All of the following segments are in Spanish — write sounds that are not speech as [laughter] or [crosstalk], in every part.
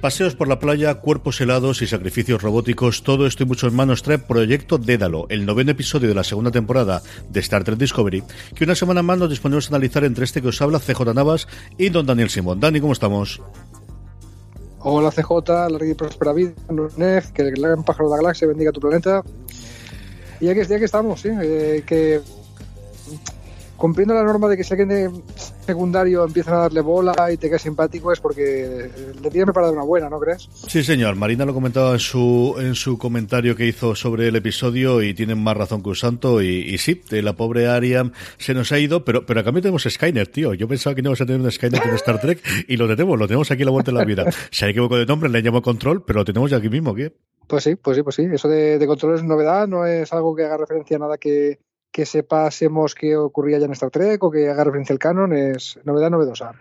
Paseos por la playa, cuerpos helados y sacrificios robóticos, todo esto y mucho más nos trae Proyecto Dédalo, el noveno episodio de la segunda temporada de Star Trek Discovery, que una semana más nos disponemos a analizar entre este que os habla CJ Navas y don Daniel Simón. Dani, ¿cómo estamos? Hola CJ, larga y próspera vida, Nef, que el gran pájaro de la galaxia bendiga tu planeta. Y aquí, aquí estamos, sí, eh, que cumpliendo la norma de que si alguien de secundario empiezan a darle bola y te queda simpático es porque le tiene preparada una buena, ¿no crees? Sí, señor. Marina lo comentaba en su, en su comentario que hizo sobre el episodio y tienen más razón que un santo. Y, sí, la pobre Ariam se nos ha ido, pero, pero a cambio tenemos Skynet, tío. Yo pensaba que no íbamos a tener un Skynet en Star Trek y lo tenemos, lo tenemos aquí a la vuelta de la vida. [laughs] Se ha equivocado de nombre, le llamo Control, pero lo tenemos ya aquí mismo, ¿qué? Pues sí, pues sí, pues sí. Eso de, de control es novedad, no es algo que haga referencia a nada que, que sepásemos qué ocurría ya en Star Trek o que haga referencia al canon es novedad novedosa.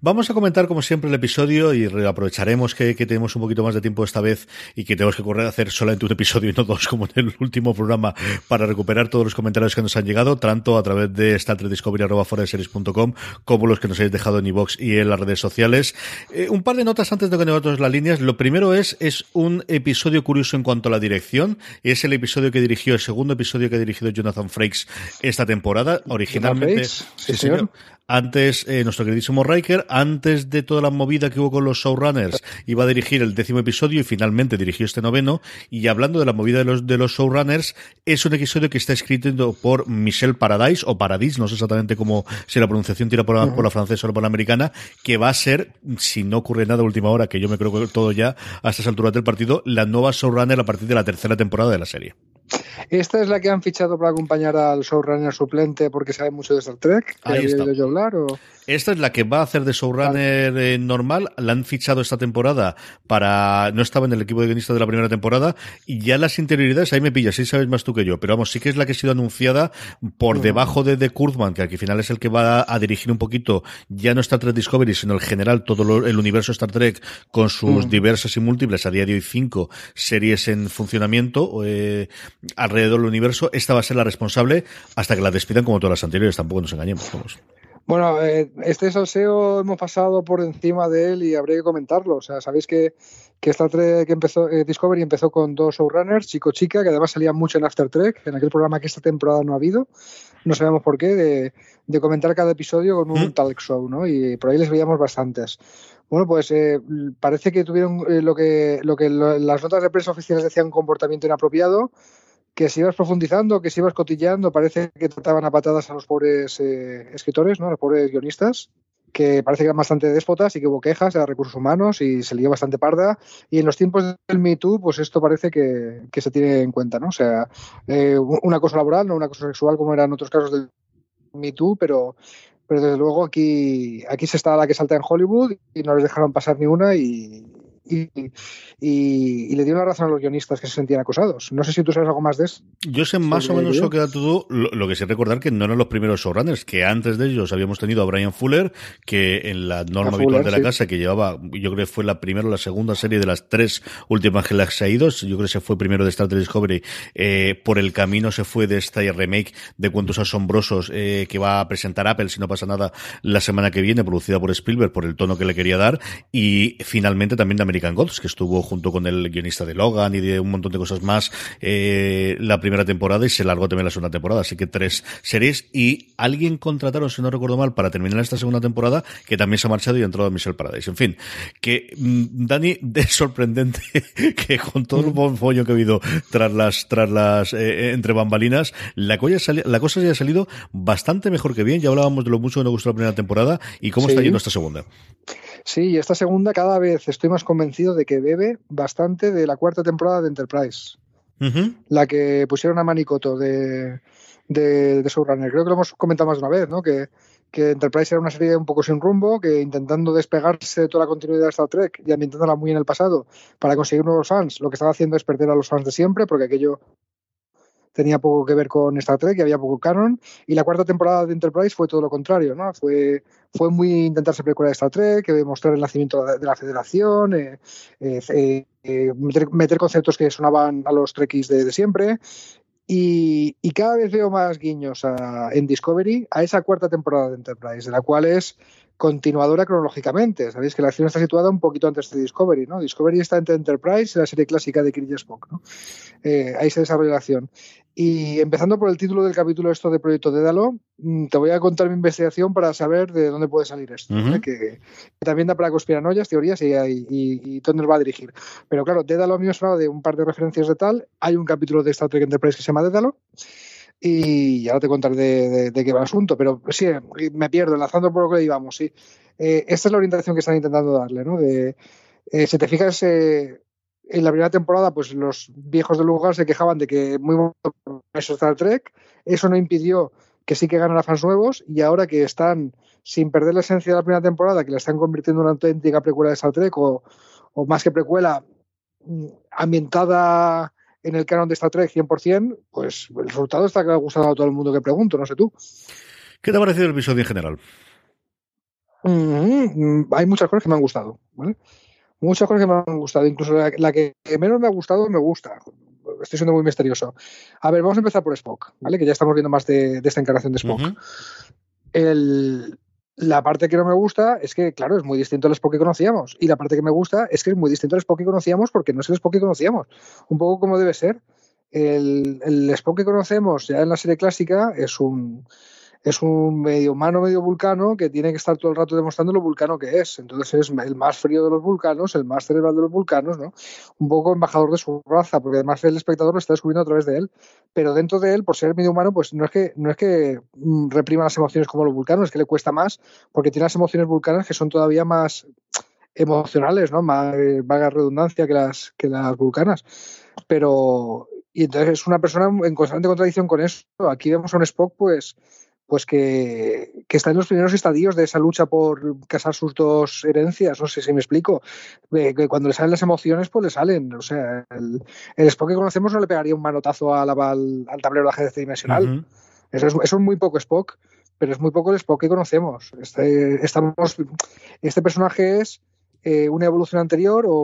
Vamos a comentar como siempre el episodio y aprovecharemos que, tenemos un poquito más de tiempo esta vez y que tenemos que correr a hacer solamente un episodio y no dos como en el último programa para recuperar todos los comentarios que nos han llegado, tanto a través de Star Trek Discovery como los que nos habéis dejado en iVox y en las redes sociales. Eh, un par de notas antes de que nos las líneas. Lo primero es, es un episodio curioso en cuanto a la dirección. Es el episodio que dirigió, el segundo episodio que ha dirigido Jonathan Frakes esta temporada. Originalmente, sí, señor. Antes, eh, nuestro queridísimo Riker, antes de toda la movida que hubo con los showrunners, iba a dirigir el décimo episodio y finalmente dirigió este noveno. Y hablando de la movida de los, de los showrunners, es un episodio que está escrito por Michelle Paradise, o Paradis, no sé exactamente cómo, si la pronunciación tira por la, por la francesa o por la americana, que va a ser, si no ocurre nada a última hora, que yo me creo que todo ya a estas alturas del partido, la nueva showrunner a partir de la tercera temporada de la serie. ¿Esta es la que han fichado para acompañar al showrunner suplente porque sabe mucho de Star Trek? Ahí está. hablar, o... Esta es la que va a hacer de showrunner eh, normal. La han fichado esta temporada para. No estaba en el equipo de guionistas de la primera temporada. Y ya las interioridades, ahí me pillas, sí sabes más tú que yo. Pero vamos, sí que es la que ha sido anunciada por debajo de, de Kurtzman, que al final es el que va a, dirigir un poquito, ya no Star Trek Discovery, sino el general, todo el universo Star Trek, con sus diversas y múltiples, a día de hoy cinco series en funcionamiento eh, alrededor del universo. Esta va a ser la responsable hasta que la despidan como todas las anteriores. Tampoco nos engañemos. Vamos. Bueno, eh, este salseo hemos pasado por encima de él y habría que comentarlo. O sea, sabéis que, que Trek empezó, eh, Discovery empezó con dos showrunners, chico chica, que además salían mucho en After Trek, en aquel programa que esta temporada no ha habido, no sabemos por qué, de, de comentar cada episodio con un talk show, ¿no? Y por ahí les veíamos bastantes. Bueno, pues eh, parece que tuvieron eh, lo que, lo que lo, las notas de prensa oficiales decían comportamiento inapropiado que si ibas profundizando, que si ibas cotilleando, parece que trataban a patadas a los pobres eh, escritores, ¿no? a los pobres guionistas, que parece que eran bastante déspotas y que hubo quejas de recursos humanos y se lió bastante parda. Y en los tiempos del Me Too, pues esto parece que, que se tiene en cuenta, ¿no? O sea, eh, una cosa laboral, no una cosa sexual como eran otros casos del Me Too, pero, pero desde luego aquí, aquí se está la que salta en Hollywood y no les dejaron pasar ni una y, y, le dio la razón a los guionistas que se sentían acosados. No sé si tú sabes algo más de eso. Yo sé más o menos lo que da todo. Lo, que sé recordar que no eran los primeros showrunners, que antes de ellos habíamos tenido a Brian Fuller, que en la norma habitual de la casa, que llevaba, yo creo que fue la primera o la segunda serie de las tres últimas que las ha ido. Yo creo que se fue primero de Star Trek Discovery. Eh, por el camino se fue de esta remake de Cuentos Asombrosos eh, que va a presentar Apple, si no pasa nada, la semana que viene, producida por Spielberg, por el tono que le quería dar. Y finalmente también de American Gods, que estuvo junto con el guionista de Logan y de un montón de cosas más eh, la primera temporada y se largó también la segunda temporada. Así que tres series. Y alguien contrataron, si no recuerdo mal, para terminar esta segunda temporada, que también se ha marchado y ha entrado a Michelle Paradise. En fin, que mm, Dani, [laughs] de sorprendente que con todo el buen follo que ha habido tras las, tras las, eh, entre bambalinas, la, la cosa se ha salido bastante mejor que bien. Ya hablábamos de lo mucho que nos gustó la primera temporada y cómo está yendo esta segunda. Sí, y esta segunda cada vez estoy más convencido de que bebe bastante de la cuarta temporada de Enterprise. La que pusieron a Manicoto de, de, de Showrunner. Creo que lo hemos comentado más de una vez, ¿no? Que, que Enterprise era una serie un poco sin rumbo, que intentando despegarse de toda la continuidad de Star Trek y ambientándola muy en el pasado para conseguir nuevos fans, lo que estaba haciendo es perder a los fans de siempre, porque aquello tenía poco que ver con Star Trek y había poco canon. Y la cuarta temporada de Enterprise fue todo lo contrario, ¿no? Fue, fue muy intentarse precuela de Star Trek, mostrar el nacimiento de la Federación, eh, eh, eh, meter, conceptos que sonaban a los Trekkies de, de siempre. Y, cada vez veo más guiños en Discovery a esa cuarta temporada de Enterprise, de la cual es continuadora cronológicamente. Sabéis que la acción está situada un poquito antes de Discovery, ¿no? Discovery está entre Enterprise y la serie clásica de Kirk Spock, ¿no? Eh, ahí se desarrolla la acción. Y empezando por el título del capítulo esto de Proyecto Dédalo, mm, te voy a contar mi investigación para saber de dónde puede salir esto, ¿eh? que, también da para conspiranoias, teorías y, y, dónde va a dirigir. Pero claro, Dédalo a mí me de un par de referencias de tal. Hay un capítulo de Star Trek Enterprise que se llama Dédalo y ahora te contaré de, de, qué va el asunto, pero sí, me pierdo, enlazando por lo que íbamos, sí. Eh, esta es la orientación que están intentando darle, ¿no? De, eh, si te fijas, eh, en la primera temporada, pues los viejos del lugar se quejaban de que muy eso Star Trek, eso no impidió que sí que ganan a fans nuevos y ahora que están sin perder la esencia de la primera temporada, que la están convirtiendo en una auténtica precuela de Star Trek o, o más que precuela mm, ambientada en el canon de Star Trek 100%, pues el resultado está que ha gustado a todo el mundo que pregunto, no sé tú. ¿Qué te ha parecido el episodio en general? Mm, hay muchas cosas que me han gustado, ¿vale? Muchas cosas que me han gustado, incluso la, que menos me ha gustado me gusta. Estoy siendo muy misterioso. A ver, vamos a empezar por Spock, ¿vale? Que ya estamos viendo más de, esta encarnación de Spock. el, la parte que no me gusta es que, claro, es muy distinto al Spock que conocíamos. Y la parte que me gusta es que es muy distinto al Spock que conocíamos porque no es el Spock que conocíamos. Un poco como debe ser. El, el Spock que conocemos ya en la serie clásica es un, es un medio humano, medio vulcano que tiene que estar todo el rato demostrando lo vulcano que es. Entonces es el más frío de los vulcanos, el más cerebral de los vulcanos, ¿no? Un poco embajador de su raza, porque además el espectador lo está descubriendo a través de él. Pero dentro de él, por ser medio humano, pues no es que, no es que mm, reprima las emociones como los vulcanos, es que le cuesta más, porque tiene las emociones vulcanas que son todavía más emocionales, ¿no? Más eh, vaga redundancia que las, que las vulcanas. Pero, y entonces es una persona en constante contradicción con eso. Aquí vemos a un Spock, pues, pues que, está en los primeros estadios de esa lucha por casar sus dos herencias, no sé si me explico, que cuando le salen las emociones, pues le salen, o sea, el, Spock que conocemos no le pegaría un manotazo al, al, tablero de ajedrez dimensional, eso, es, eso es muy poco Spock, pero es muy poco el Spock que conocemos. Este, estamos, este personaje es eh, una evolución anterior o,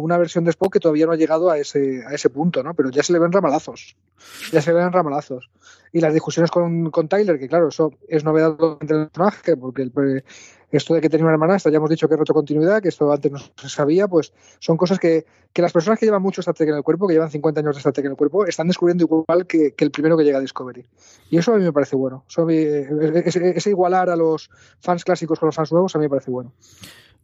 una versión de Spock que todavía no ha llegado a ese, a ese punto, ¿no? Pero ya se le ven ramalazos. Ya se le ven ramalazos. Y las discusiones con, con Tyler, que claro, eso es novedad entre el personaje, porque el, esto de que tenía una hermanastra, ya hemos dicho que es retrocontinuidad, que esto antes no se sabía, pues son cosas que, que las personas que llevan mucho Trek en el cuerpo, que llevan 50 años de Trek en el cuerpo, están descubriendo igual que, el primero que llega a Discovery. Y eso a mí me parece bueno. ese igualar a los fans clásicos con los fans nuevos a mí me parece bueno.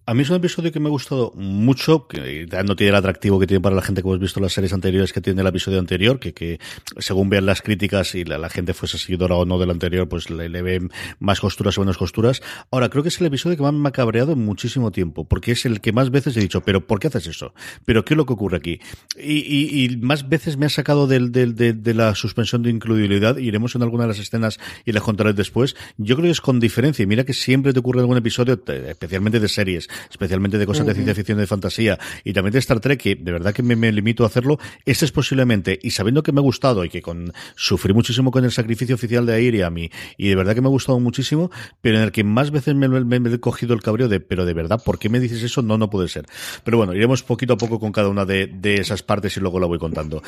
A mí es un episodio que me ha gustado mucho, que no tiene el atractivo que tiene para la gente que hemos visto las series anteriores que tiene el episodio anterior, que, según vean las críticas y la, gente fuese seguidora o no del anterior, pues le, le, ven más costuras o menos costuras. Ahora, creo que es el episodio que más me ha cabreado en muchísimo tiempo, porque es el que más veces he dicho, pero ¿por qué haces eso? ¿Pero qué es lo que ocurre aquí? Y, y, y más veces me ha sacado del, del, de, de, la suspensión de incluibilidad, iremos en alguna de las escenas y las contaré después. Yo creo que es con diferencia, y mira que siempre te ocurre algún episodio, especialmente de series, especialmente de cosas de ciencia ficción y de fantasía, y también de Star Trek, que de verdad que me, limito a hacerlo, este es posiblemente, y sabiendo que me ha gustado y que con sufrí muchísimo con el sacrificio oficial de Airiam y, y de verdad que me ha gustado muchísimo, pero en el que más veces me, he cogido el cabreo de, pero de verdad, ¿por qué me dices eso? No, no puede ser. Pero bueno, iremos poquito a poco con cada una de, esas partes y luego la voy contando.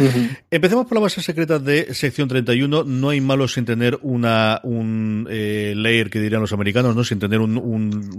Empecemos por la base secreta de sección 31. No hay malo sin tener una, un eh, layer que dirían los americanos, ¿no? Sin tener un,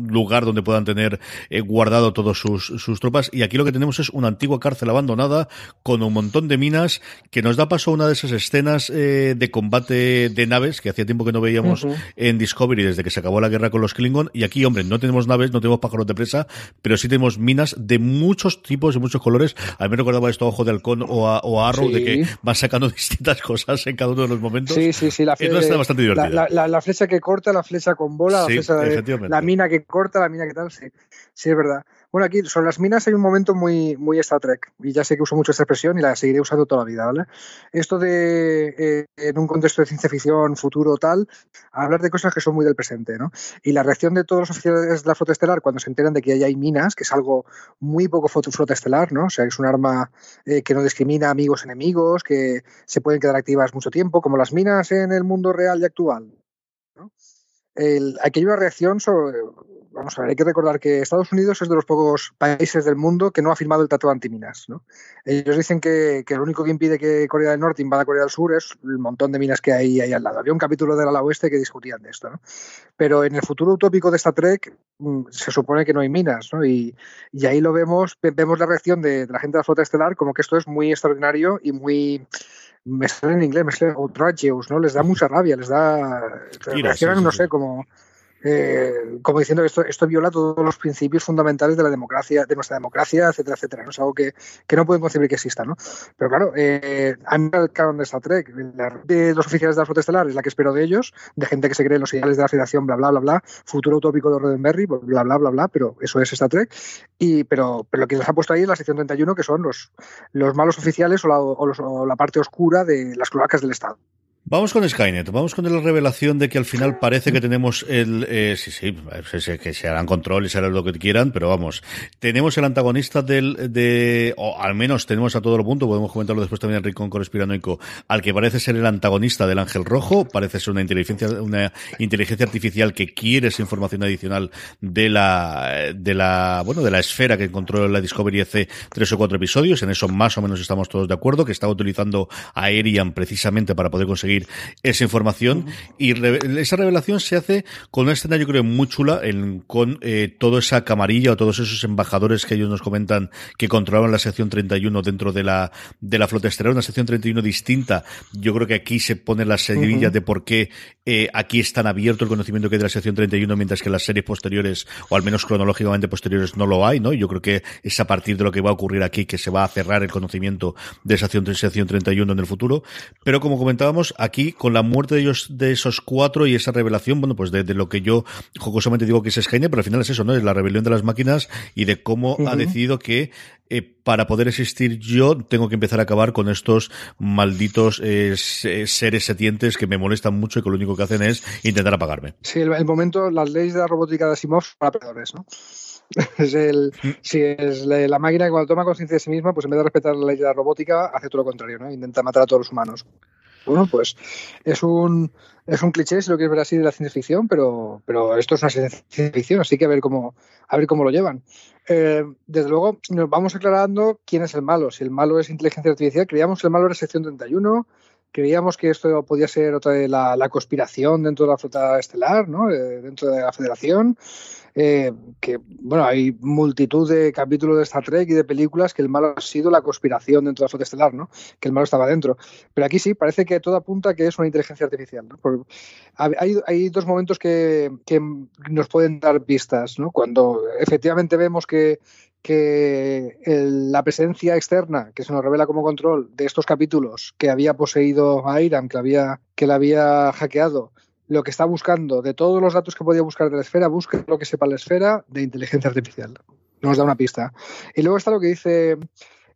lugar donde puedan tener eh, guardado todos sus, sus tropas. Y aquí lo que tenemos es una antigua cárcel abandonada con un montón de minas que nos da paso a una de esas escenas eh, de combate de naves que hacía tiempo que no veíamos en Discovery desde que se acabó la guerra con los Klingon. Y aquí, hombre, no tenemos naves, no tenemos pájaros de presa, pero sí tenemos minas de muchos tipos y muchos colores. A mí me recordaba esto a Ojo de Halcón o a, o Arrow, de que van sacando [laughs] distintas cosas en cada uno de los momentos. Sí, sí, sí. La, flecha, bastante divertida. La, flecha que corta, la flecha con bola, la, la mina que corta, la mina que tal, sí. Sí, es verdad. Bueno, aquí sobre las minas hay un momento muy, muy Star Trek, y ya sé que uso mucho esta expresión y la seguiré usando toda la vida, ¿vale? Esto de, eh, en un contexto de ciencia ficción, futuro tal, hablar de cosas que son muy del presente, ¿no? Y la reacción de todos los oficiales de la flota estelar cuando se enteran de que hay minas, que es algo muy poco flota estelar, ¿no? O sea, es un arma eh, que no discrimina amigos enemigos, que se pueden quedar activas mucho tiempo, como las minas en el mundo real y actual. ¿no? Aquí hay una reacción sobre, vamos a ver, hay que recordar que Estados Unidos es de los pocos países del mundo que no ha firmado el Tratado Antiminas. ¿no? Ellos dicen que, que, lo único que impide que Corea del Norte invada Corea del Sur es el montón de minas que hay ahí al lado. Había un capítulo del ala oeste que discutían de esto. ¿no? Pero en el futuro utópico de esta Trek mm, se supone que no hay minas. ¿no? Y, y ahí lo vemos, vemos la reacción de, la gente de la flota estelar como que esto es muy extraordinario y muy me sale en inglés, me sale outrageous, ¿no? Les da mucha rabia, les da... reaccionan, no sé, como eh, como diciendo que esto, esto viola todos los principios fundamentales de la democracia, de nuestra democracia, etcétera, etcétera. Es algo que, que no pueden concebir que exista, ¿no? Pero claro, eh, el canon de Star Trek, la de los oficiales de la flota estelar es la que espero de ellos, de gente que se cree en los ideales de la federación, bla, bla, bla, bla, futuro utópico de Roddenberry, bla, bla, bla, bla, pero eso es Star Trek. Y, pero, pero lo que les ha puesto ahí es la sección 31, que son los, los malos oficiales o la, o la parte oscura de las cloacas del Estado. Vamos con Skynet, vamos con la revelación de que al final parece que tenemos el... Eh, sí, sí, que se harán control y se harán lo que quieran, pero vamos, tenemos el antagonista del... de o al menos tenemos a todo el punto, podemos comentarlo después también en Rincón Conspiranoico, al que parece ser el antagonista del Ángel Rojo, parece ser una inteligencia una inteligencia artificial que quiere esa información adicional de la... de la... bueno, de la esfera que encontró en la Discovery hace tres o cuatro episodios, en eso más o menos estamos todos de acuerdo, que estaba utilizando a Aerian precisamente para poder conseguir esa información. Y esa revelación se hace con una escena, yo creo, muy chula, en, con eh, toda esa camarilla o todos esos embajadores que ellos nos comentan que controlaban la sección 31 dentro de la, de la flota estelar, una sección 31 distinta. Yo creo que aquí se pone la semilla de por qué eh, aquí es tan abierto el conocimiento que hay de la sección 31, mientras que las series posteriores, o al menos cronológicamente posteriores, no lo hay, ¿no? Yo creo que es a partir de lo que va a ocurrir aquí que se va a cerrar el conocimiento de esa sección 31 en el futuro. Pero como comentábamos, aquí con la muerte de ellos, de esos cuatro y esa revelación, bueno, pues de, lo que yo jocosamente digo que es Skynet, pero al final es eso, ¿no? Es la rebelión de las máquinas y de cómo ha decidido que eh, para poder existir yo tengo que empezar a acabar con estos malditos eh, seres setientes que me molestan mucho y que lo único que hacen es intentar apagarme. Sí, el, momento, las leyes de la robótica de Asimov para peores, ¿no? [laughs] es el, mm. si es la, máquina que cuando toma conciencia de sí misma, pues en vez de respetar la ley de la robótica, hace todo lo contrario, ¿no? Intenta matar a todos los humanos. Bueno, pues es un, es un cliché, si lo quieres ver así, de la ciencia ficción, pero, pero esto es una ciencia ficción, así que a ver cómo, a ver cómo lo llevan. Eh, desde luego, nos vamos aclarando quién es el malo. Si el malo es inteligencia artificial, creíamos que el malo era sección 31, creíamos que esto podía ser otra de la, la conspiración dentro de la flota estelar, ¿no? Eh, dentro de la federación. Eh, que, bueno, hay multitud de capítulos de Star Trek y de películas que el malo ha sido la conspiración dentro de la flota estelar, ¿no? Que el malo estaba dentro. Pero aquí sí, parece que todo apunta a que es una inteligencia artificial, ¿no? hay, hay, dos momentos que, que, nos pueden dar pistas, ¿no? Cuando efectivamente vemos que, que la presencia externa que se nos revela como control de estos capítulos que había poseído a Iram, que, había, que la había hackeado, lo que está buscando, de todos los datos que podía buscar de la esfera, busca lo que sepa la esfera de inteligencia artificial. Nos da una pista. Y luego está lo que dice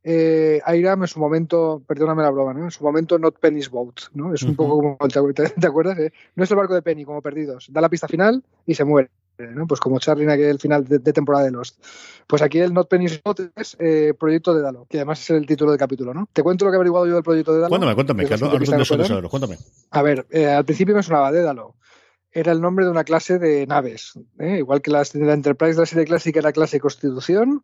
eh, Airam en su momento, perdóname la broma, ¿no? en su momento Not Penny's Boat, ¿no? Es un poco como, ¿te, acuerdas? Eh? No es el barco de Penny, como perdidos. Da la pista final y se muere. ¿No? Pues como Charlie en aquel final de, temporada de Lost. Pues aquí el Not Penny es eh, Proyecto de Dalo, que además es el título del capítulo, ¿no? Te cuento lo que he averiguado yo del Proyecto de Dalo. Cuéntame, cuéntame, que no, cuéntame. A ver, eh, al principio me sonaba Dédalo. Era el nombre de una clase de naves, ¿eh? igual que la, la Enterprise de la serie clásica era clase Constitución,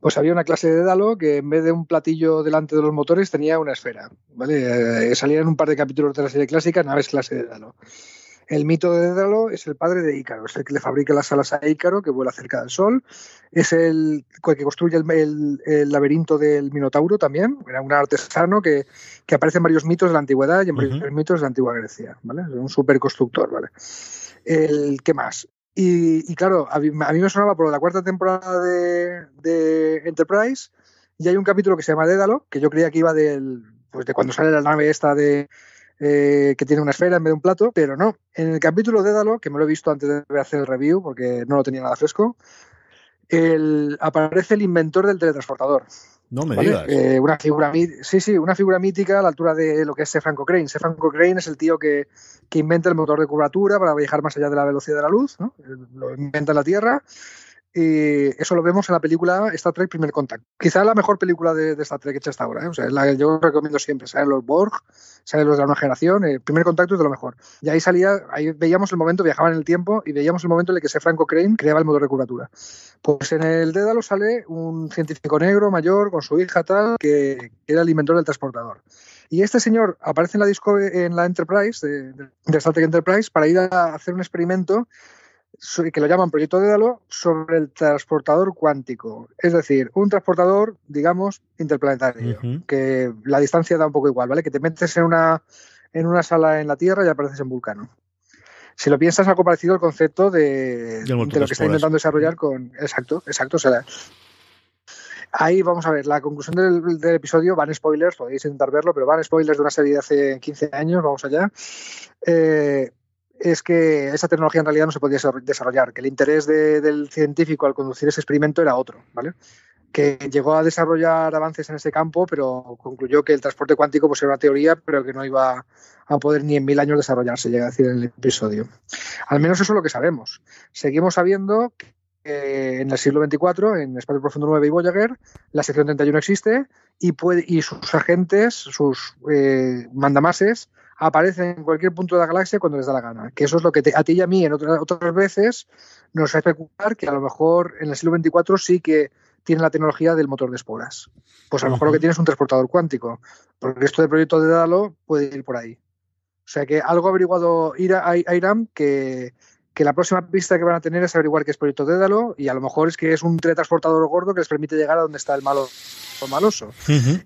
pues había una clase de Dédalo que en vez de un platillo delante de los motores tenía una esfera, ¿vale? salían un par de capítulos de la serie clásica, naves clase de Dédalo. El mito de Dédalo es el padre de Ícaro, es el que le fabrica las alas a Ícaro, que vuela cerca del Sol. Es el que construye el, laberinto del Minotauro también. Era un artesano que, aparece en varios mitos de la antigüedad y en varios mitos de la antigua Grecia. ¿vale? Es un superconstructor. ¿vale? El, ¿Qué más? Y, claro, a mí, me sonaba por la cuarta temporada de, de, Enterprise y hay un capítulo que se llama Dédalo, que yo creía que iba del, pues de cuando sale la nave esta de, eh, que tiene una esfera en vez de un plato, pero no. En el capítulo de Dalo, que me lo he visto antes de hacer el review porque no lo tenía nada fresco, aparece el inventor del teletransportador. No me digas. Eh, una figura, sí, sí, una figura mítica a la altura de lo que es Stefan Cochrane. Stefan Cochrane es el tío que, que, inventa el motor de curvatura para viajar más allá de la velocidad de la luz, ¿no? lo inventa en la Tierra y eso lo vemos en la película Star Trek Primer Contacto. Quizá la mejor película de, Star Trek hecha hasta ahora. ¿eh? O sea, es la que yo recomiendo siempre. Salen los Borg, salen los de la nueva generación. Eh, primer Contacto es de lo mejor. Y ahí salía, ahí veíamos el momento, viajaban en el tiempo y veíamos el momento en el que ese Franco Crane creaba el motor de curvatura. Pues en el Dédalo sale un científico negro mayor con su hija tal, que, era el inventor del transportador. Y este señor aparece en la, en la Enterprise, de, de Star Trek Enterprise, para ir a hacer un experimento que lo llaman proyecto de Dédalo, sobre el transportador cuántico. Es decir, un transportador, digamos, interplanetario, que la distancia da un poco igual, ¿vale? Que te metes en una, en una sala en la Tierra y apareces en Vulcano. Si lo piensas, algo parecido al concepto de, de lo que está intentando desarrollar con. Exacto, exacto. O sea, Ahí vamos a ver, la conclusión del, episodio van spoilers, podéis intentar verlo, pero van spoilers de una serie de hace 15 años, vamos allá. Eh, es que esa tecnología en realidad no se podía desarrollar, que el interés del científico al conducir ese experimento era otro, ¿vale? que llegó a desarrollar avances en ese campo, pero concluyó que el transporte cuántico pues, era una teoría, pero que no iba a poder ni en mil años desarrollarse, llega a decir en el episodio. Al menos eso es lo que sabemos. Seguimos sabiendo que en el siglo XXIV, en Espacio Profundo 9 y Voyager, la sección 31 existe y, puede, y sus agentes, sus eh, mandamases, aparecen en cualquier punto de la galaxia cuando les da la gana. Que eso es lo que a ti y a mí en otras, otras veces nos hace especular que a lo mejor en el siglo XXIV sí que tiene la tecnología del motor de esporas. Pues a lo mejor lo que tiene es un transportador cuántico. Porque esto del proyecto de Dalo puede ir por ahí. O sea que algo ha averiguado Iram que, que la próxima pista que van a tener es averiguar qué es Proyecto Dédalo y a lo mejor es que es un teletransportador gordo que les permite llegar a donde está el malo maloso.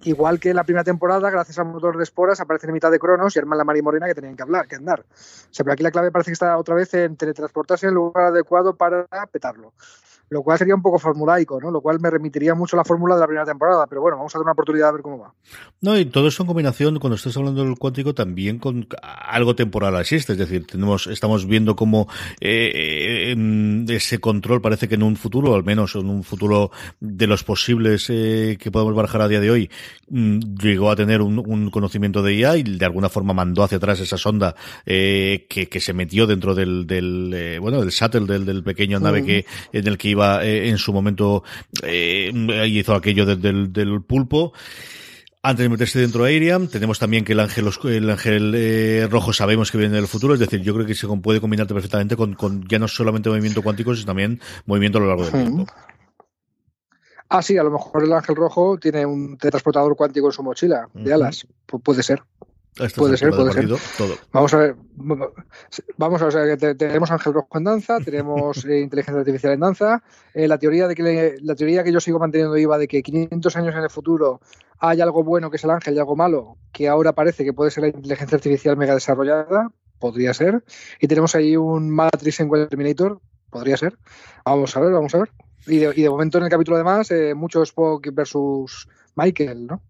Igual que en la primera temporada, gracias al motor de esporas, aparecen en mitad de Cronos y arman la Mar y Morena que tenían que hablar, que andar. O sea, pero aquí la clave parece que está otra vez en teletransportarse en el lugar adecuado para petarlo lo cual sería un poco formulaico, ¿no? Lo cual me remitiría mucho a la fórmula de la primera temporada, pero bueno, vamos a dar una oportunidad a ver cómo va. No, y todo esto en combinación, cuando estás hablando del cuántico, también con algo temporal existe, es decir, tenemos, estamos viendo cómo eh, ese control parece que en un futuro, al menos en un futuro de los posibles eh, que podemos barajar a día de hoy, mm, llegó a tener un, conocimiento de IA y de alguna forma mandó hacia atrás esa sonda eh, que, que, se metió dentro del, del bueno, del shuttle del, del pequeño nave mm. que en el que iba eh, en su momento, eh, hizo aquello del, del, pulpo. Antes de meterse dentro de Ariam, tenemos también que el ángel, el ángel eh, rojo sabemos que viene del futuro, es decir, yo creo que se puede combinarte perfectamente con, con ya no solamente movimiento cuántico, sino también movimiento a lo largo del tiempo. Ah, sí, a lo mejor el ángel rojo tiene un transportador cuántico en su mochila de alas. puede ser puede ser, puede ser. Vamos a ver, vamos a ver, tenemos Ángel Rojo en danza, tenemos [laughs] eh, inteligencia artificial en danza. Eh, la teoría de que la teoría que yo sigo manteniendo iba de que 500 años en el futuro hay algo bueno que es el ángel y algo malo, que ahora parece que puede ser la inteligencia artificial mega desarrollada, podría ser. Y tenemos ahí un Matrix en Terminator, podría ser. Vamos a ver, vamos a ver. Y de, y de momento en el capítulo además, eh, mucho Spock versus Michael, ¿no?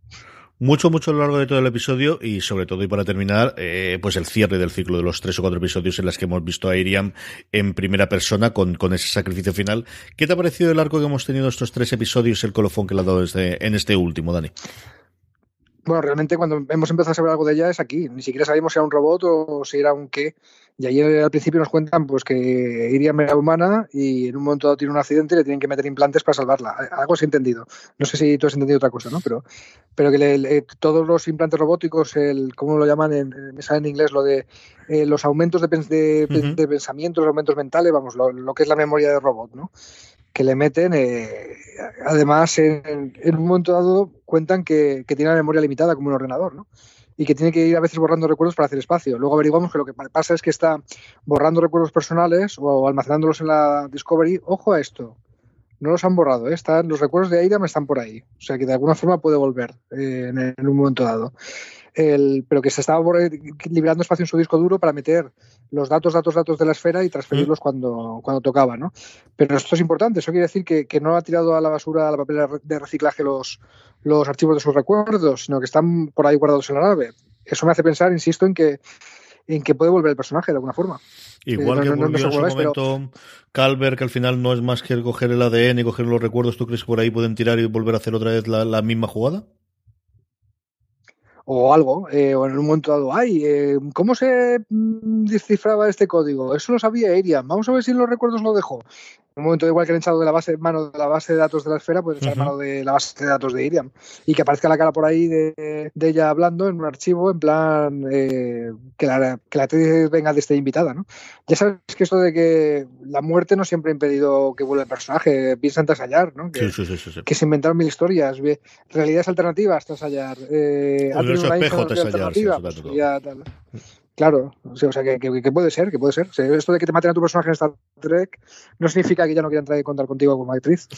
Mucho, mucho a lo largo de todo el episodio y sobre todo y para terminar, eh, pues el cierre del ciclo de los tres o cuatro episodios en las que hemos visto a Iriam en primera persona con, con ese sacrificio final. ¿Qué te ha parecido el arco que hemos tenido estos tres episodios, el colofón que le ha dado este, en este último, Dani? Bueno, realmente cuando hemos empezado a saber algo de ella es aquí. Ni siquiera sabíamos si era un robot o si era un qué. Y ahí al principio nos cuentan pues que Iriam era humana y en un momento dado tiene un accidente y le tienen que meter implantes para salvarla. Algo se ha entendido. No sé si tú has entendido otra cosa, ¿no? Pero, pero que le, todos los implantes robóticos, el ¿cómo lo llaman? En, me sale en inglés lo de eh, los aumentos de, de, de, pensamiento, los aumentos mentales, vamos, lo, lo, que es la memoria del robot, ¿no? Que le meten. Eh, además, en, un momento dado cuentan que, tiene la memoria limitada como un ordenador, ¿no? Y que tiene que ir a veces borrando recuerdos para hacer espacio. Luego averiguamos que lo que pasa es que está borrando recuerdos personales o almacenándolos en la Discovery. Ojo a esto. No los han borrado, ¿eh? están, los recuerdos de Aida están por ahí. O sea que de alguna forma puede volver eh, en, un momento dado el, pero que se estaba liberando espacio en su disco duro para meter los datos, datos, datos de la esfera y transferirlos cuando, cuando tocaba, ¿no? Pero esto es importante, eso quiere decir que, que no ha tirado a la basura, a la papel de reciclaje los, los archivos de sus recuerdos, sino que están por ahí guardados en la nave. Eso me hace pensar, insisto, en que en que puede volver el personaje de alguna forma. Igual eh, que volvió en su momento Calver, que al final no es más que coger el ADN y coger los recuerdos, ¿tú crees que por ahí pueden tirar y volver a hacer otra vez la misma jugada? O algo, eh, o en un momento dado, ay, eh, ¿cómo se mm, descifraba este código? Eso lo sabía Irian, vamos a ver si en los recuerdos lo dejó un momento igual que han echado de la base mano de la base de datos de la esfera, pues echar mano de la base de datos de Iriam. Y que aparezca la cara por ahí de, ella hablando en un archivo, en plan eh, que, la, que la actriz venga de esta invitada, ¿no? Ya sabes que esto de que la muerte no siempre ha impedido que vuelva el personaje, piensa en Tasallar, ¿no? Que, sí, sí, sí, que se inventaron mil historias, realidades alternativas, Tasallar. Eh, ha tenido una hija alternativa, pues, ya, tal. Claro, o sea, que, que, puede ser, que puede ser. esto de que te maten a tu personaje en Star Trek no significa que ya no quieran traer contar contigo como actriz.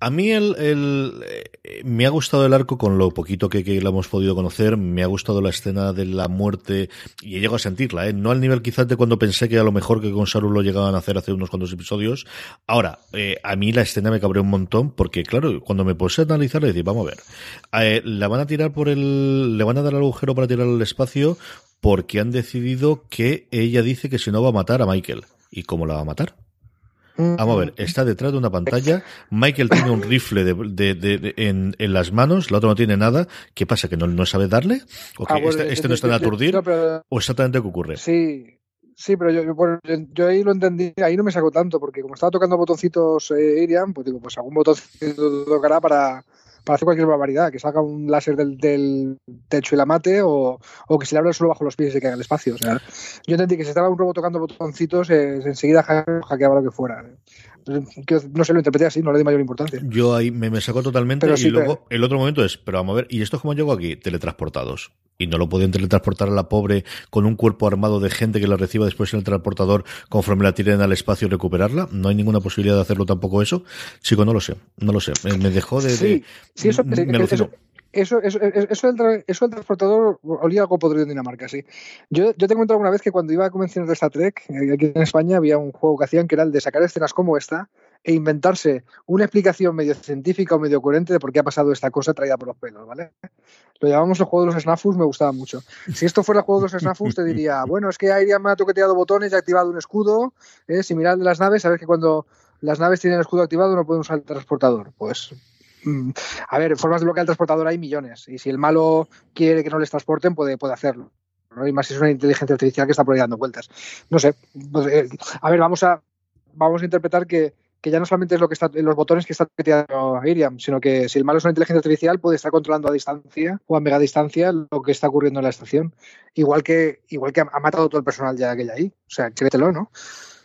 A mí el, el, eh, me ha gustado el arco con lo poquito que, que lo hemos podido conocer. Me ha gustado la escena de la muerte y he llegado a sentirla, ¿eh? no al nivel quizás de cuando pensé que a lo mejor que con Saru lo llegaban a hacer hace unos cuantos episodios. Ahora, eh, a mí la escena me cabreó un montón porque, claro, cuando me puse a analizarla, decir, vamos a ver, eh, la van a tirar por el, le van a dar el agujero para tirar al espacio porque han decidido que ella dice que si no va a matar a Michael. ¿Y cómo la va a matar? Vamos a ver, está detrás de una pantalla. Michael tiene un rifle de, en, las manos, la otra no tiene nada. ¿Qué pasa? ¿Que no, sabe darle? ¿O que ah, este, este, no está en aturdir? ¿O exactamente qué ocurre? Sí, Sí, pero yo, ahí lo entendí, ahí no me saco tanto, porque como estaba tocando botoncitos eh, Irian, pues digo, pues algún botoncito tocará para, para hacer cualquier barbaridad, que salga un láser del, techo y la mate, o, que se le abra solo bajo los pies y se caiga el espacio. O sea, yo entendí que si estaba un robot tocando botoncitos, eh, enseguida hackeaba lo que fuera no se lo interpreté así, no le di mayor importancia. Yo ahí me, me sacó totalmente y luego el otro momento es, pero vamos a ver, ¿y esto es como llegó aquí? Teletransportados. Y no lo podían teletransportar a la pobre con un cuerpo armado de gente que la reciba después en el transportador conforme la tiren al espacio y recuperarla. No hay ninguna posibilidad de hacerlo tampoco eso. Chico, no lo sé, no lo sé. Me, dejó de... Sí, sí eso, me, eso, eso, eso, del, eso del transportador olía algo podrido en Dinamarca, sí. Yo, yo te cuento alguna vez que cuando iba a convenciones de Star Trek, eh, aquí en España había un juego que hacían que era el de sacar escenas como esta e inventarse una explicación medio científica o medio coherente de por qué ha pasado esta cosa traída por los pelos, ¿vale? Lo llamamos el juego de los snafus, me gustaba mucho. Si esto fuera el juego de los snafus, te diría, [laughs] bueno, es que Airiam me ha toqueteado botones y ha activado un escudo, ¿eh? similar de las naves, sabes que cuando las naves tienen el escudo activado no pueden usar el transportador. Pues a ver, formas de bloquear el transportador hay millones. Y si el malo quiere que no les transporten, puede, puede hacerlo. ¿no? Y más si es una inteligencia artificial que está por ahí dando vueltas. No sé. Eh, a ver, vamos a, vamos a interpretar que, ya no solamente es lo que está los botones que está metiendo Iriam, sino que si el malo es una inteligencia artificial, puede estar controlando a distancia o a mega distancia lo que está ocurriendo en la estación. Igual que, igual que ha, matado todo el personal ya que hay ahí. O sea, chévetelo, ¿no?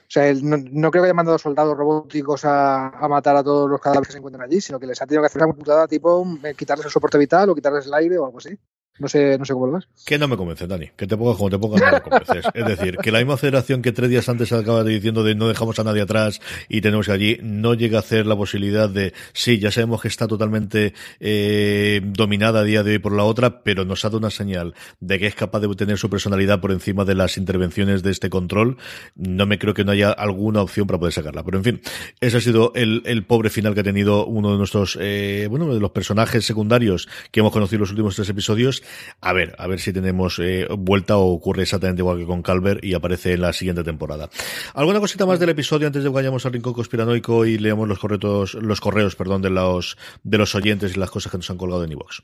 O sea, él no, creo que haya mandado soldados robóticos a, matar a todos los cadáveres que se encuentran allí, sino que les ha tenido que hacer una putada tipo eh, quitarles el soporte vital o quitarles el aire o algo así. No sé, no sé cómo lo. Que no me convence, Dani. Que te pongas como te pongas, no me convences. Es decir, que la misma federación que tres días antes acaba diciendo de no dejamos a nadie atrás y tenemos que allí, no llega a hacer la posibilidad de, sí, ya sabemos que está totalmente eh, dominada a día de hoy por la otra, pero nos ha dado una señal de que es capaz de tener su personalidad por encima de las intervenciones de este control. No me creo que no haya alguna opción para poder sacarla. Pero en fin, ese ha sido el, el pobre final que ha tenido uno de nuestros, eh, bueno, de los personajes secundarios que hemos conocido en los últimos tres episodios a ver, a ver si tenemos eh, vuelta o ocurre exactamente igual que con Calvert y aparece en la siguiente temporada. ¿Alguna cosita más del episodio antes de que vayamos al rincón conspiranoico y leamos los correos, los correos, perdón, de los, de los oyentes y las cosas que nos han colgado en iVoox?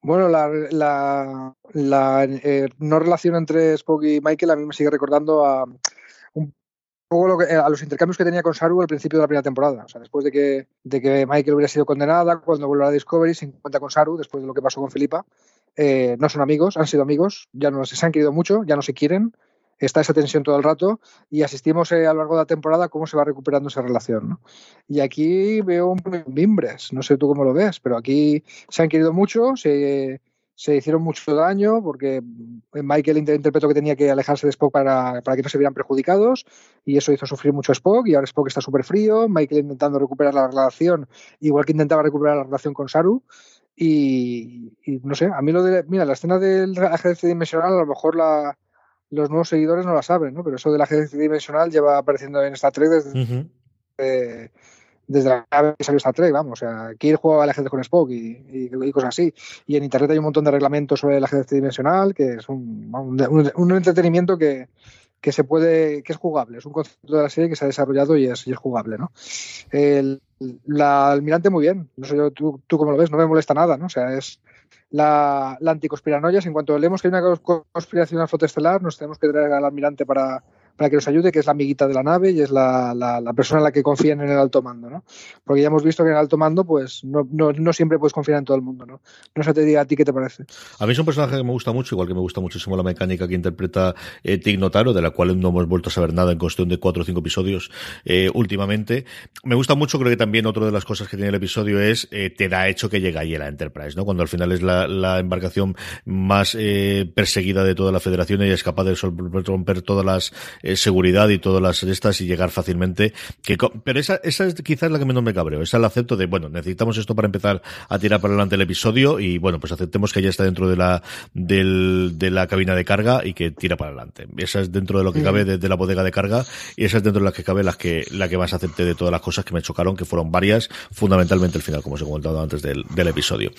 Bueno, la, la, la eh, no relación entre Spock y Michael a mí me sigue recordando a poco lo que, a los intercambios que tenía con Saru al principio de la primera temporada. O sea, después de que, de que Michael hubiera sido condenada, cuando vuelve a Discovery se encuentra con Saru, después de lo que pasó con Filipa. Eh, no son amigos, han sido amigos, ya no se han querido mucho, ya no se quieren, está esa tensión todo el rato y asistimos eh, a lo largo de la temporada cómo se va recuperando esa relación. ¿no? Y aquí veo mimbres, no sé tú cómo lo ves, pero aquí se han querido mucho, se, se hicieron mucho daño porque Michael interpretó que tenía que alejarse de Spock para, para, que no se vieran perjudicados y eso hizo sufrir mucho a Spock y ahora Spock está súper frío, Michael intentando recuperar la relación igual que intentaba recuperar la relación con Saru. Y, y no sé, a mí lo de, mira, la escena del ajedrez dimensional, a lo mejor la, los nuevos seguidores no la saben, ¿no? Pero eso del ajedrez dimensional lleva apareciendo en Star Trek desde, uh -huh. eh, desde la vez que salió Star Trek, vamos. O sea, Kirk jugaba al ajedrez con Spock y, cosas así. Y en Internet hay un montón de reglamentos sobre el ajedrez dimensional, que es un, un, un entretenimiento que, que se puede, que es jugable, es un concepto de la serie que se ha desarrollado y es, y es jugable, ¿no? El, la almirante muy bien, no sé yo, tú, tú cómo lo ves, no me molesta nada, ¿no? O sea, es la, la anticonspiranoia, en cuanto leemos que hay una conspiración al flota estelar, nos tenemos que traer al almirante para, para que nos ayude, que es la amiguita de la nave y es la, la, la, persona en la que confían en el alto mando, ¿no? Porque ya hemos visto que en el alto mando, pues, no, no, no siempre puedes confiar en todo el mundo, ¿no? No sé te diga a ti qué te parece. A mí es un personaje que me gusta mucho, igual que me gusta muchísimo la mecánica que interpreta eh, Tig Notaro, de la cual no hemos vuelto a saber nada en cuestión de cuatro o cinco episodios eh, últimamente. Me gusta mucho, creo que también otra de las cosas que tiene el episodio es, eh, te da hecho que llega ahí a la Enterprise, ¿no? Cuando al final es la, la embarcación más eh, perseguida de toda la federación y es capaz de romper todas las eh, seguridad y todas las estas y llegar fácilmente. Que, pero esa, esa es quizás la que menos me cabreo. Esa la acepto de, bueno, necesitamos esto para empezar a tirar para adelante el episodio y bueno, pues aceptemos que ya está dentro de la, del, de la cabina de carga y que tira para adelante. Esa es dentro de lo que cabe de, de la bodega de carga y esa es dentro de las que cabe las que, la que más acepté de todas las cosas que me chocaron, que fueron varias, fundamentalmente el final, como os he comentado antes del, del episodio.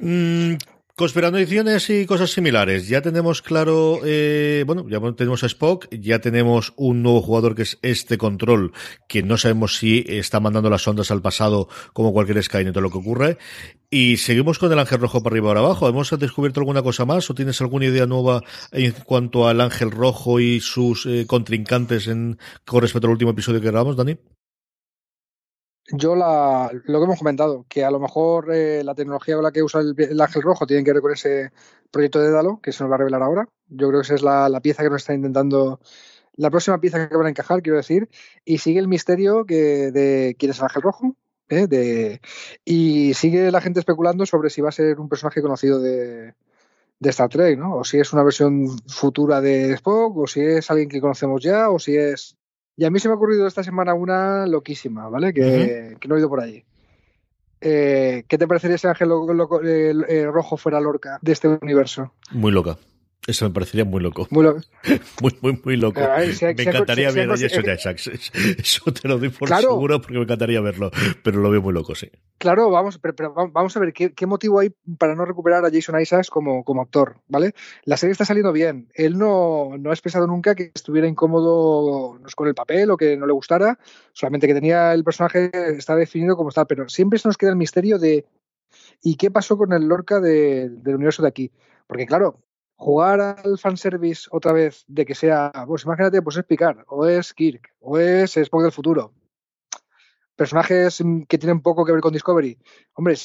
Mm, Conspiranoiciones y cosas similares. Ya tenemos claro, eh, bueno, ya tenemos a Spock, ya tenemos un nuevo jugador que es este control, que no sabemos si está mandando las ondas al pasado como cualquier Skynet o lo que ocurre. Y seguimos con el ángel rojo para arriba o para abajo. ¿Hemos descubierto alguna cosa más o tienes alguna idea nueva en cuanto al ángel rojo y sus eh, contrincantes en, con respecto al último episodio que grabamos, Dani? Yo la, lo que hemos comentado, que a lo mejor eh, la tecnología con la que usa el, el, ángel rojo tiene que ver con ese proyecto de Dalo, que se nos va a revelar ahora. Yo creo que esa es la, la pieza que nos está intentando, la próxima pieza que van a encajar, quiero decir. Y sigue el misterio que, de quién es el ángel rojo. ¿eh? De, y sigue la gente especulando sobre si va a ser un personaje conocido de, de Star Trek, ¿no? O si es una versión futura de Spock, o si es alguien que conocemos ya, o si es y a mí se me ha ocurrido esta semana una loquísima, ¿vale? Que, uh -huh. que no he ido por ahí. Eh, ¿Qué te parecería si Ángel lo, lo, eh, eh, Rojo fuera Lorca de este universo? Muy loca. Eso me parecería muy loco. Muy loco. [laughs] muy, muy, muy loco. Ver, si hay, me encantaría si ver a Jason Isaacs. Eso te lo doy por claro. seguro porque me encantaría verlo. Pero lo veo muy loco, sí. Claro, vamos, pero, pero vamos a ver ¿qué, qué, motivo hay para no recuperar a Jason Isaacs como, como actor, ¿vale? La serie está saliendo bien. Él no, no ha expresado nunca que estuviera incómodo con el papel o que no le gustara. Solamente que tenía el personaje, está definido como está. Pero siempre se nos queda el misterio de ¿y qué pasó con el Lorca de, del universo de aquí? Porque claro, jugar al fanservice otra vez de que sea, pues imagínate, pues es Picard, o es Kirk, o es Spock del futuro. Personajes que tienen poco que ver con Discovery. Hombre,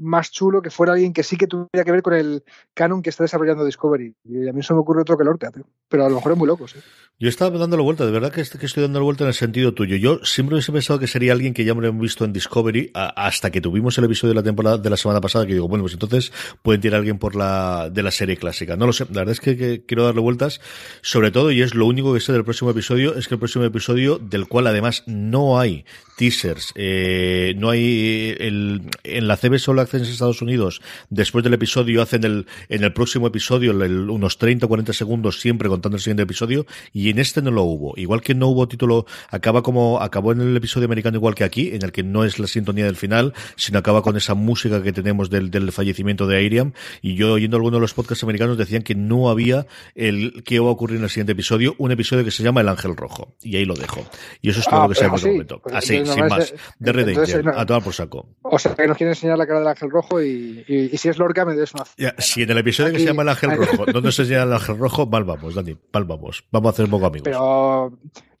más chulo que fuera alguien que sí que tuviera que ver con el canon que está desarrollando Discovery. Y a mí eso me ocurre otro que Lorca, pero a lo mejor es muy loco, ¿sí? Yo estaba dándole vuelta, de verdad que, estoy dando vuelta en el sentido tuyo. Yo siempre hubiese pensado que sería alguien que ya hemos visto en Discovery hasta que tuvimos el episodio de la temporada de la semana pasada que digo, bueno, pues entonces pueden tirar a alguien por la de la serie clásica. No lo sé, la verdad es que, quiero darle vueltas, sobre todo, y es lo único que sé del próximo episodio, es que el próximo episodio, del cual además no hay teasers, eh, no hay el, en la CB Solo Access en Estados Unidos, después del episodio hacen el, en el próximo episodio el, unos 30 o 40 segundos siempre contando el siguiente episodio, y en este no lo hubo. Igual que no hubo título, acaba como, acabó en el episodio americano igual que aquí, en el que no es la sintonía del final, sino acaba con esa música que tenemos del, del fallecimiento de Airiam, y yo oyendo algunos de los podcasts americanos decían que no había el que iba a ocurrir en el siguiente episodio, un episodio que se llama El Ángel Rojo, y ahí lo dejo. Y eso es todo ah, lo que sabemos sí, de momento. Así, sin más. De Red Angel, no, a tomar por saco. O sea, que nos quiere enseñar la cara del ángel rojo y, si es Lorca me des una. Ya, si en el episodio que se llama el ángel rojo no nos enseña el ángel rojo, mal vamos, Dani, mal vamos. Vamos a hacer poco amigos. Pero,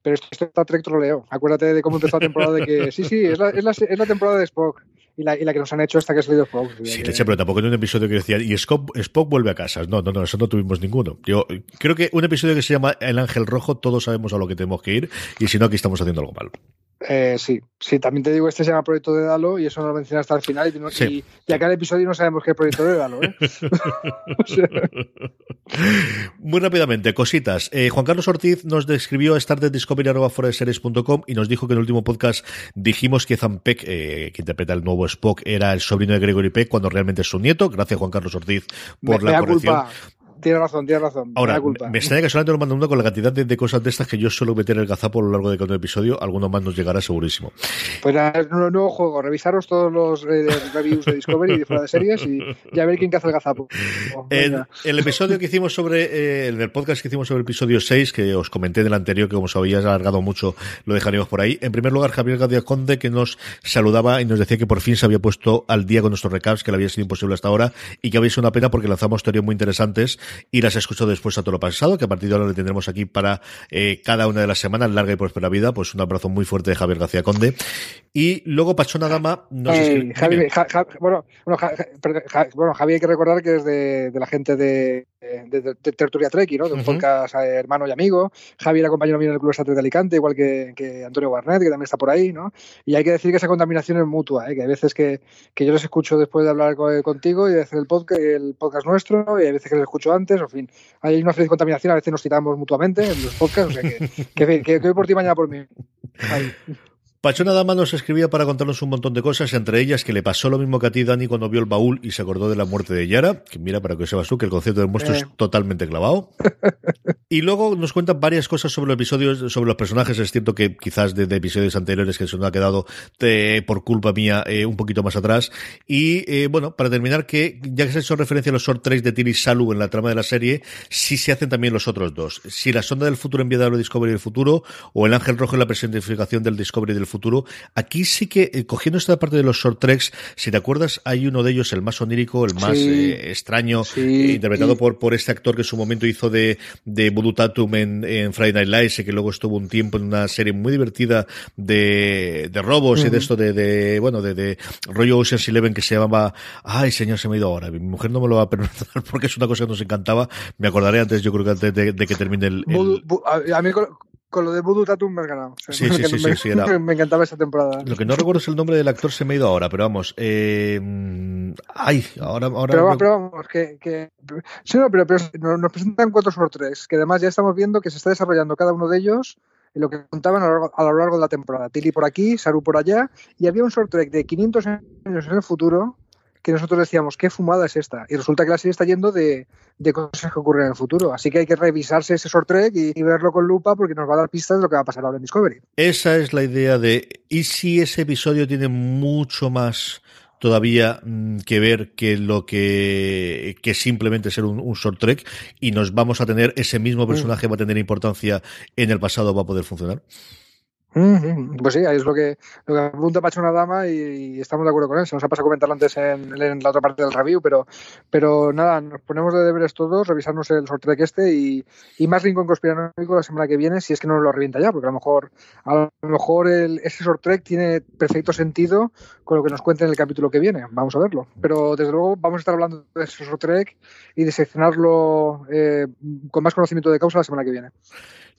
pero esto, está Trek troleo. Acuérdate de cómo empezó la temporada de que [laughs] sí, sí, es la, es la, es la temporada de Spock y la, y la que nos han hecho hasta que ha salido Spock. Sí, leche, pero tampoco en un episodio que decía, y Spock, Spock, vuelve a casa. No, no, no, eso no tuvimos ninguno. Yo creo que un episodio que se llama El Ángel Rojo, todos sabemos a lo que tenemos que ir, y si no, aquí estamos haciendo algo mal. Eh, sí, sí, también te digo, este se llama Proyecto de Dalo y eso no lo menciona hasta el final. Y, y, acá en el episodio no sabemos qué es Proyecto de Dalo. ¿eh? [laughs] [laughs] Muy rápidamente, cositas. Eh, Juan Carlos Ortiz nos describió a startediscovery.com y nos dijo que en el último podcast dijimos que Zampek, eh, que interpreta el nuevo Spock, era el sobrino de Gregory Peck cuando realmente es su nieto. Gracias, Juan Carlos Ortiz, por la corrección. Tiene razón, tiene razón. Ahora, me, extraña que solamente nos manda uno con la cantidad de, cosas de estas que yo suelo meter el gazapo a lo largo de cada episodio. Alguno más nos llegará segurísimo. Pues un nuevo juego. Revisaros todos los eh, reviews de Discovery y de fuera de series y ya ver quién hace el gazapo. el, episodio que hicimos sobre, eh, el podcast que hicimos sobre el episodio 6, que os comenté en el anterior, que como os había alargado mucho, lo dejaríamos por ahí. En primer lugar, Javier García Conde, que nos saludaba y nos decía que por fin se había puesto al día con nuestros recaps, que le había sido imposible hasta ahora y que había sido una pena porque lanzamos teorías muy interesantes y las escuchado después a todo lo pasado, que a partir de ahora le tendremos aquí para eh, cada una de las semanas, larga y próspera vida. Pues un abrazo muy fuerte de Javier García Conde. Y luego Pachona Dama nos Javi, bueno, bueno, Javier hay que recordar que es de, la gente de, de, Tertulia Treki, ¿no? De un podcast eh, hermano y amigo. Javier acompañó mío en el Club Estatal de Alicante, igual que, que, Antonio Barnett, que también está por ahí, ¿no? Y hay que decir que esa contaminación es mutua, ¿eh? que hay veces que, que yo les escucho después de hablar contigo y de hacer el podcast, el podcast nuestro, y hay veces que les escucho antes, en fin hay una feliz contaminación, a veces nos citamos mutuamente en los podcasts, o sea que, que, hoy por ti, mañana por mí. Pachona Dama nos escribía para contarnos un montón de cosas, entre ellas que le pasó lo mismo que a ti, Dani, cuando vio el baúl y se acordó de la muerte de Yara, que mira, para que sepas tú, que el concepto del monstruo es eh. totalmente clavado. [laughs] y luego nos cuentan varias cosas sobre los episodios, sobre los personajes. Es cierto que quizás de, episodios anteriores que se nos ha quedado por culpa mía eh, un poquito más atrás. Y eh, bueno, para terminar, que ya que se ha hecho referencia a los short tracks de Tilly Salu en la trama de la serie, sí se hacen también los otros dos. Si la sonda del futuro enviada al Discovery del futuro o el ángel rojo en la personificación del Discovery del futuro. Aquí sí que, eh, cogiendo esta parte de los short treks, si te acuerdas, hay uno de ellos, el más onírico, el más eh, extraño, eh, interpretado por, por este actor que en su momento hizo de, de Voodoo Tatum en, Friday Night Lights y que luego estuvo un tiempo en una serie muy divertida de, de robos y de esto de, de bueno, de, de rollo Ocean's Eleven que se llamaba, ay señor, se me ha ido ahora, mi mujer no me lo va a permitir [laughs] porque es una cosa que nos encantaba, me acordaré antes, yo creo que antes de, que termine el... a mí con lo de Voodoo Tatum me has ganado. sí, [laughs] sí, sí, me, sí, [laughs] me, encantaba esa temporada. Lo que no recuerdo es el nombre del actor, se me ha ido ahora, pero vamos. Eh, ay, ahora. ahora pero, pero vamos, que. que sí, no, pero, pero, nos presentan cuatro sobre tres, que además ya estamos viendo que se está desarrollando cada uno de ellos en lo que contaban a lo, largo, a lo largo de la temporada. Tilly por aquí, Saru por allá, y había un short track de 500 años en el futuro que nosotros decíamos, ¿qué fumada es esta? Y resulta que la serie está yendo de, cosas que ocurren en el futuro. Así que hay que revisarse ese short track y, verlo con lupa porque nos va a dar pistas de lo que va a pasar ahora en Discovery. Esa es la idea de, ¿y si ese episodio tiene mucho más todavía mm, que ver que lo que, que simplemente ser un, short track y nos vamos a tener ese mismo mm. personaje va a tener importancia en el pasado va a poder funcionar? Pues sí, ahí es lo que, lo que apunta Pacho una dama y, estamos de acuerdo con él. Se nos ha pasado a comentarlo antes en, la otra parte del review, pero, pero nada, nos ponemos de deberes todos, revisarnos el sorteo que este y, y más Rincón Conspiranoico la semana que viene, si es que no lo revienta ya, porque a lo mejor, a lo mejor el, ese sortrek tiene perfecto sentido con lo que nos cuenta en el capítulo que viene. Vamos a verlo. Pero desde luego vamos a estar hablando de ese sortrek y de seccionarlo eh, con más conocimiento de causa la semana que viene.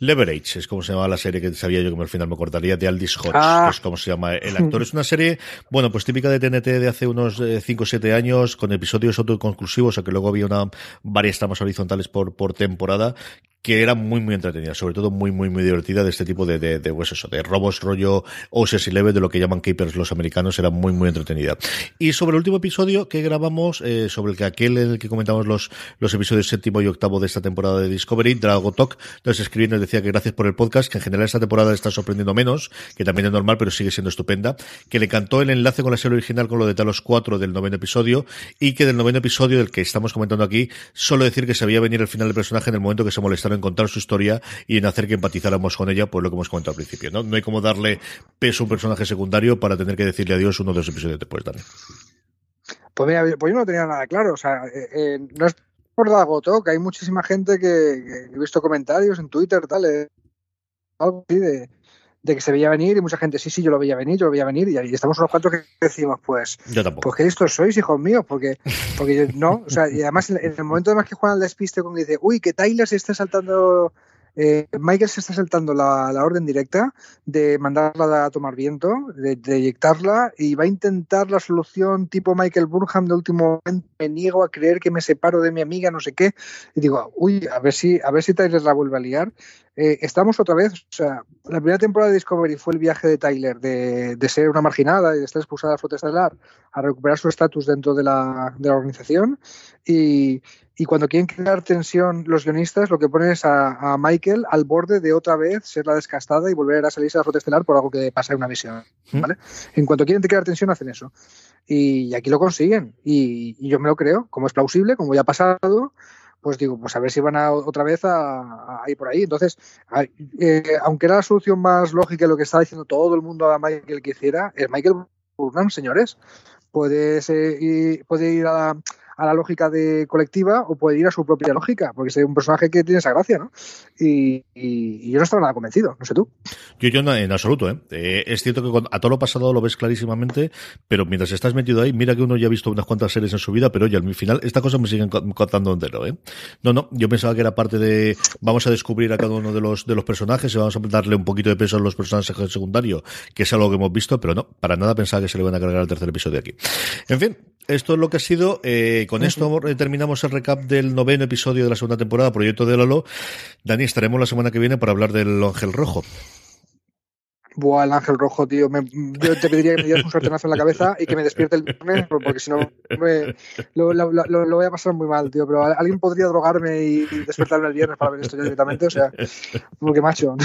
Leverage es como se llama la serie que sabía yo que al final me cortaría, de Aldis Hodge, ah. que es como se llama el actor. Es una serie, bueno, pues típica de TNT de hace unos 5 o 7 años, con episodios autoconclusivos, o que luego había una varias tramas horizontales por, por temporada, que era muy, muy entretenida, sobre todo muy, muy, muy divertida de este tipo de, de, de pues eso, de robos rollo Ocean's Eleven, de lo que llaman Capers los americanos, era muy, muy entretenida. Y sobre el último episodio que grabamos, eh, sobre el que aquel en el que comentamos los, los episodios séptimo y octavo de esta temporada de Discovery, Dragotok, nos escribió y nos decía que gracias por el podcast, que en general esta temporada está sorprendiendo menos, que también es normal, pero sigue siendo estupenda, que le cantó el enlace con la serie original con lo de Talos 4 del noveno episodio, y que del noveno episodio del que estamos comentando aquí, solo decir que se veía venir el final del personaje en el momento que se molestaron en contar su historia y en hacer que empatizáramos con ella, pues lo que hemos comentado al principio, ¿no? No hay como darle peso a un personaje secundario para tener que decirle adiós uno de los episodios después, Dani. Pues mira, pues yo no tenía nada claro. O sea, eh, eh, no es por Dagoto, que hay muchísima gente que, he visto comentarios en Twitter, tal, eh, algo así de, de que se veía venir y mucha gente, sí, sí, yo lo veía venir, yo lo veía venir y ahí estamos unos cuantos que decimos, pues, Yo tampoco. pues que sois, hijos míos, porque, porque yo- no, o sea, y además en, el momento además que juegan al despiste con que dice, uy, que Tyler se está saltando, eh, Michael se está saltando la, la orden directa de mandarla a tomar viento, de, de eyectarla y va a intentar la solución tipo Michael Burnham de último momento, me niego a creer que me separo de mi amiga, no sé qué, y digo, uy, a ver si, a ver si Tyler la vuelve a liar. Eh, estamos otra vez, o sea, la primera temporada de Discovery fue el viaje de Tyler de, de ser una marginada y de estar expulsada de la flota estelar a recuperar su estatus dentro de la, de la organización. Y, y cuando quieren crear tensión los guionistas, lo que ponen es a, a Michael al borde de otra vez ser la descastada y volver a salirse de la flota estelar por algo que pasa en una misión. ¿vale? En cuanto quieren crear tensión, hacen eso. Y, aquí lo consiguen. Y, y yo me lo creo, como es plausible, como ya ha pasado pues digo, pues a ver si van a, otra vez a, ir por ahí. Entonces, eh, aunque era la solución más lógica lo que estaba diciendo todo el mundo a Michael que hiciera, es Michael Burnham, señores. Puede, ser, ir, puede ir a la, a la lógica de colectiva o puede ir a su propia lógica, porque es un personaje que tiene esa gracia, ¿no? Y, yo no estaba nada convencido, no sé tú. Yo, yo en absoluto, ¿eh? ¿eh? Es cierto que a todo lo pasado lo ves clarísimamente, pero mientras estás metido ahí, mira que uno ya ha visto unas cuantas series en su vida, pero oye, al final estas cosas me siguen contando entero, ¿eh? No, no, yo pensaba que era parte de vamos a descubrir a cada uno de los de los personajes y vamos a darle un poquito de peso a los personajes secundarios, que es algo que hemos visto, pero no, para nada pensaba que se le van a cargar al tercer episodio aquí. En fin, esto es lo que ha sido. Eh, con esto terminamos el recap del noveno episodio de la segunda temporada, Proyecto de Lolo. Dani, estaremos la semana que viene para hablar del Ángel Rojo. Buah, el ángel rojo, tío. Me, yo te pediría que me dieras un sartenazo en la cabeza y que me despierte el viernes, porque si no me, lo, lo, lo, lo, voy a pasar muy mal, tío. Pero alguien podría drogarme y despertarme el viernes para ver esto ya directamente, o sea, porque macho.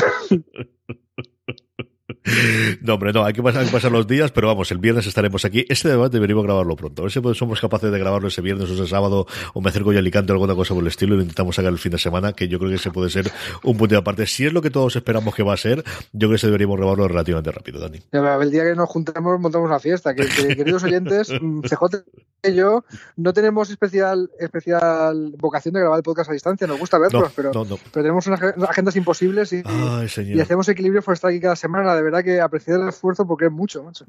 No, hombre, no, hay que, pasar, hay que, pasar, los días, pero vamos, el viernes estaremos aquí. Este debate deberíamos grabarlo pronto. A ver si somos capaces de grabarlo ese viernes o ese sábado, o me acerco yo a Alicante o alguna cosa por el estilo y lo intentamos sacar el fin de semana, que yo creo que ese puede ser un punto de aparte. Si es lo que todos esperamos que va a ser, yo creo que deberíamos grabarlo relativamente rápido, Dani. El día que nos juntemos, montamos una fiesta. Que, que queridos oyentes, [laughs] CJ y yo no tenemos especial, especial vocación de grabar el podcast a distancia, nos gusta verlos, no, pero, no, no. pero tenemos unas agendas imposibles y, Ay, y hacemos equilibrio por estar aquí cada semana. De verdad que apreciar el esfuerzo porque es mucho, macho.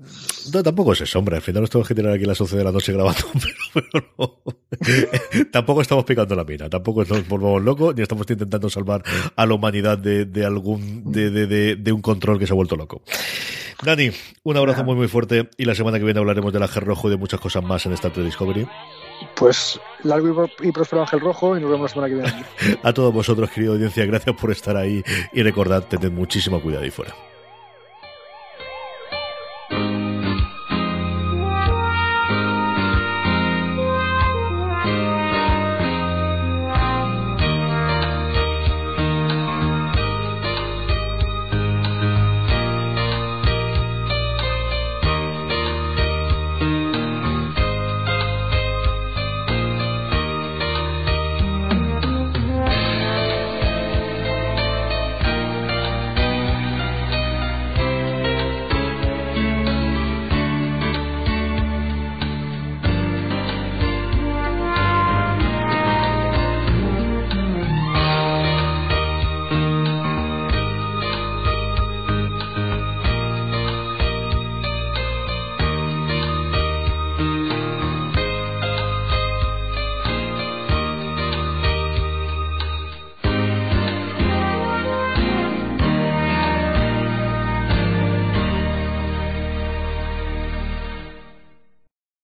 No, tampoco es eso, hombre. Al final nos tenemos que tener aquí a las 11 de la noche grabando, [laughs] pero, pero no. [laughs] tampoco estamos picando la mina, tampoco nos volvamos locos, ni estamos intentando salvar a la humanidad de, de algún, de, de, de, de, un control que se ha vuelto loco. Dani, un abrazo muy muy fuerte y la semana que viene hablaremos del Ángel Rojo y de muchas cosas más en Star Trek Discovery. Pues largo y próspero Ángel Rojo y nos vemos la semana que viene. [laughs] a todos vosotros, querida audiencia, gracias por estar ahí y recordad, tened muchísimo cuidado ahí fuera.